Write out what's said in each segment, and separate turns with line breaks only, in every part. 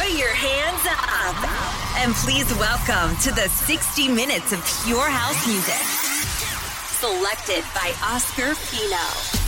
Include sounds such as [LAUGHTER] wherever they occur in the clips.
Put your hands up. And please welcome to the 60 minutes of pure house music. Selected by Oscar Pino.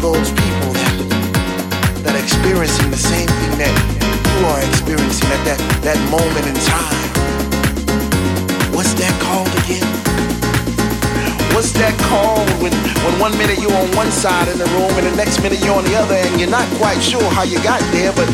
All those people that, that are experiencing the same thing that you are experiencing at that, that moment in time. What's that called again? What's that called when, when one minute you're on one side in the room and the next minute you're on the other and you're not quite sure how you got there, but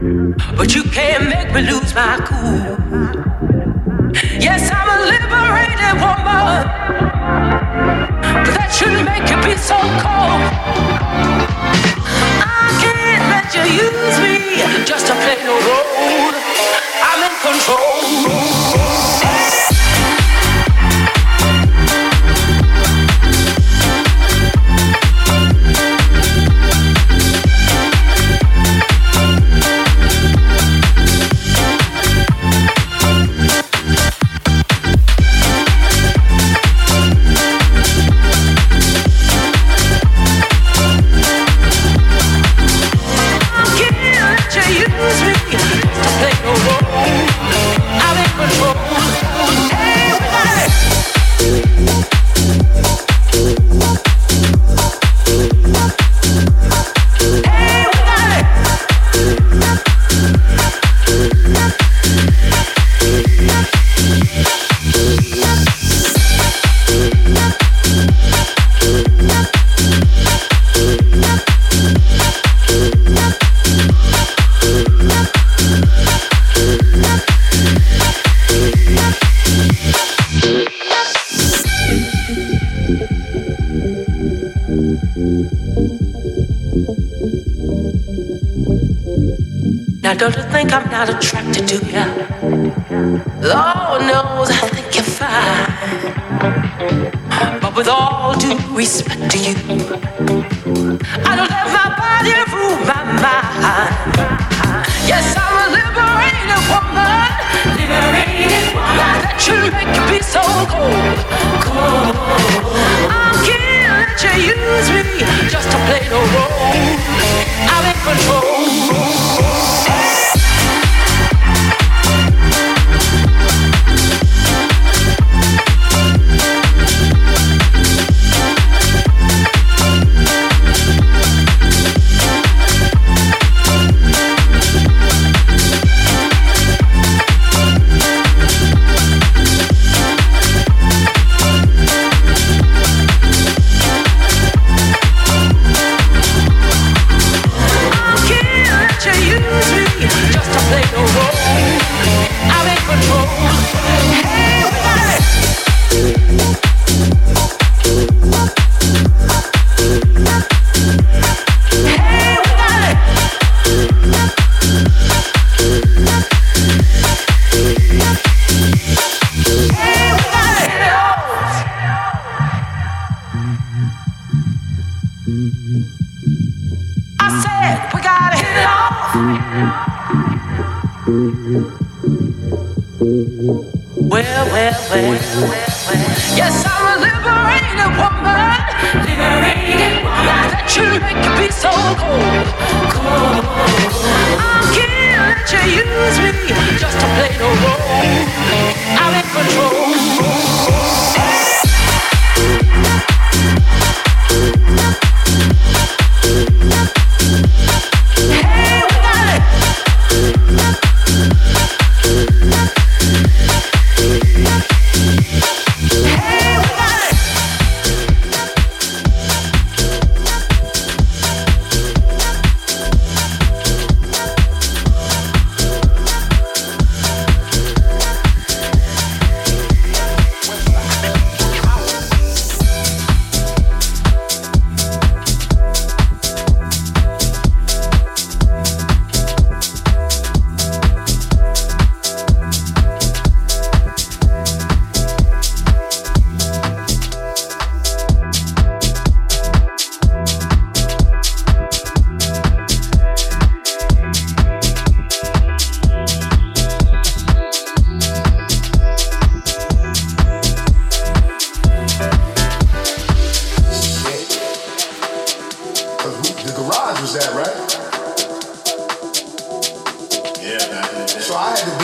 but you can't make me lose my cool.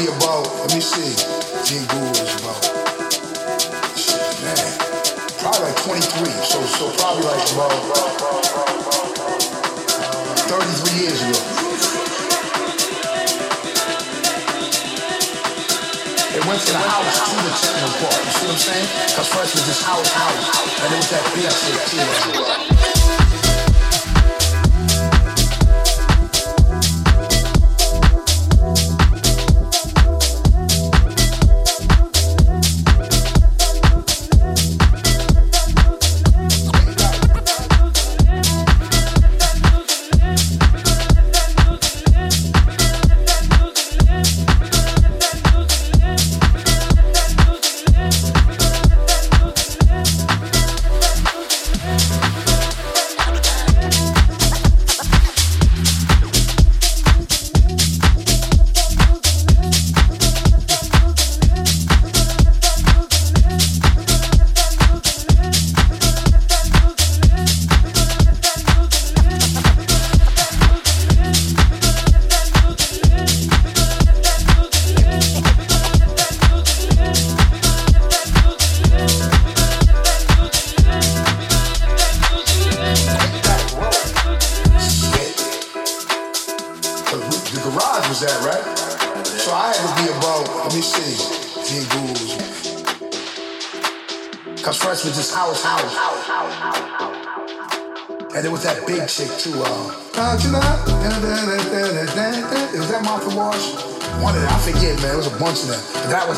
about, let me see, G Guru is about. Man, probably like 23, so so probably like about 33 years ago. It
went from the house to the techno part, you see what I'm saying? Because first was this house, house, and it was that B.S. shit too.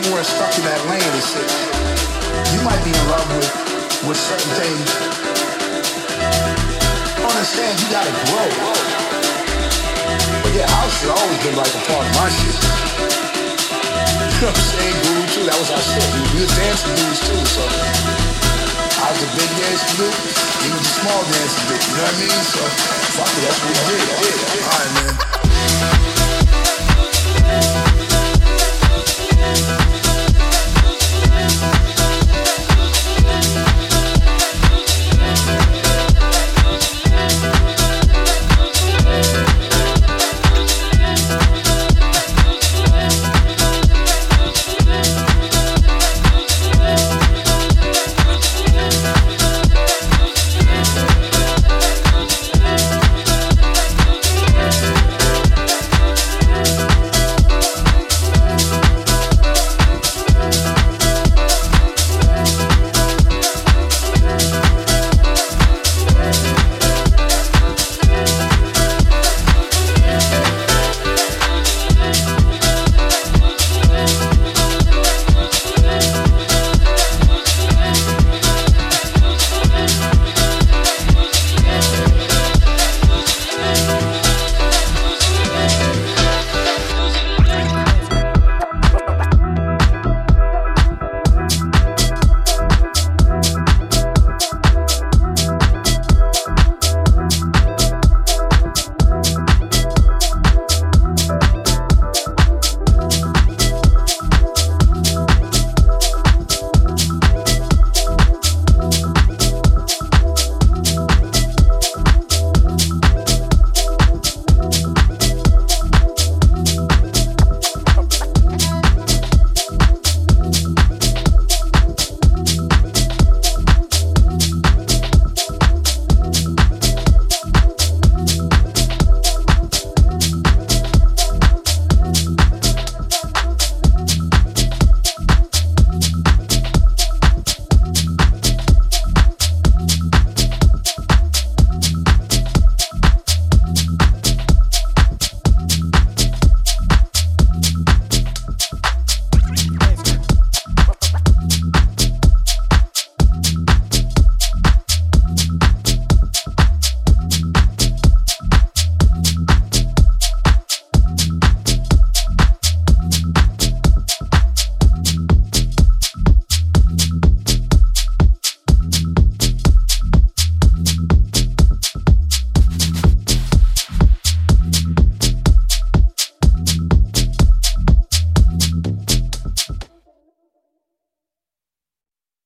People weren't stuck in that lane and shit. You might be in love with, with certain things. Understand you gotta grow. But yeah, house has always been like a part of my shit. [LAUGHS] You know what I'm saying? Guru too, that was our shit. We, was dancing dudes too, so I was a big dancing dude. He was a small dancing dude, you know what I mean? So fuck it, that's what we did. Alright man.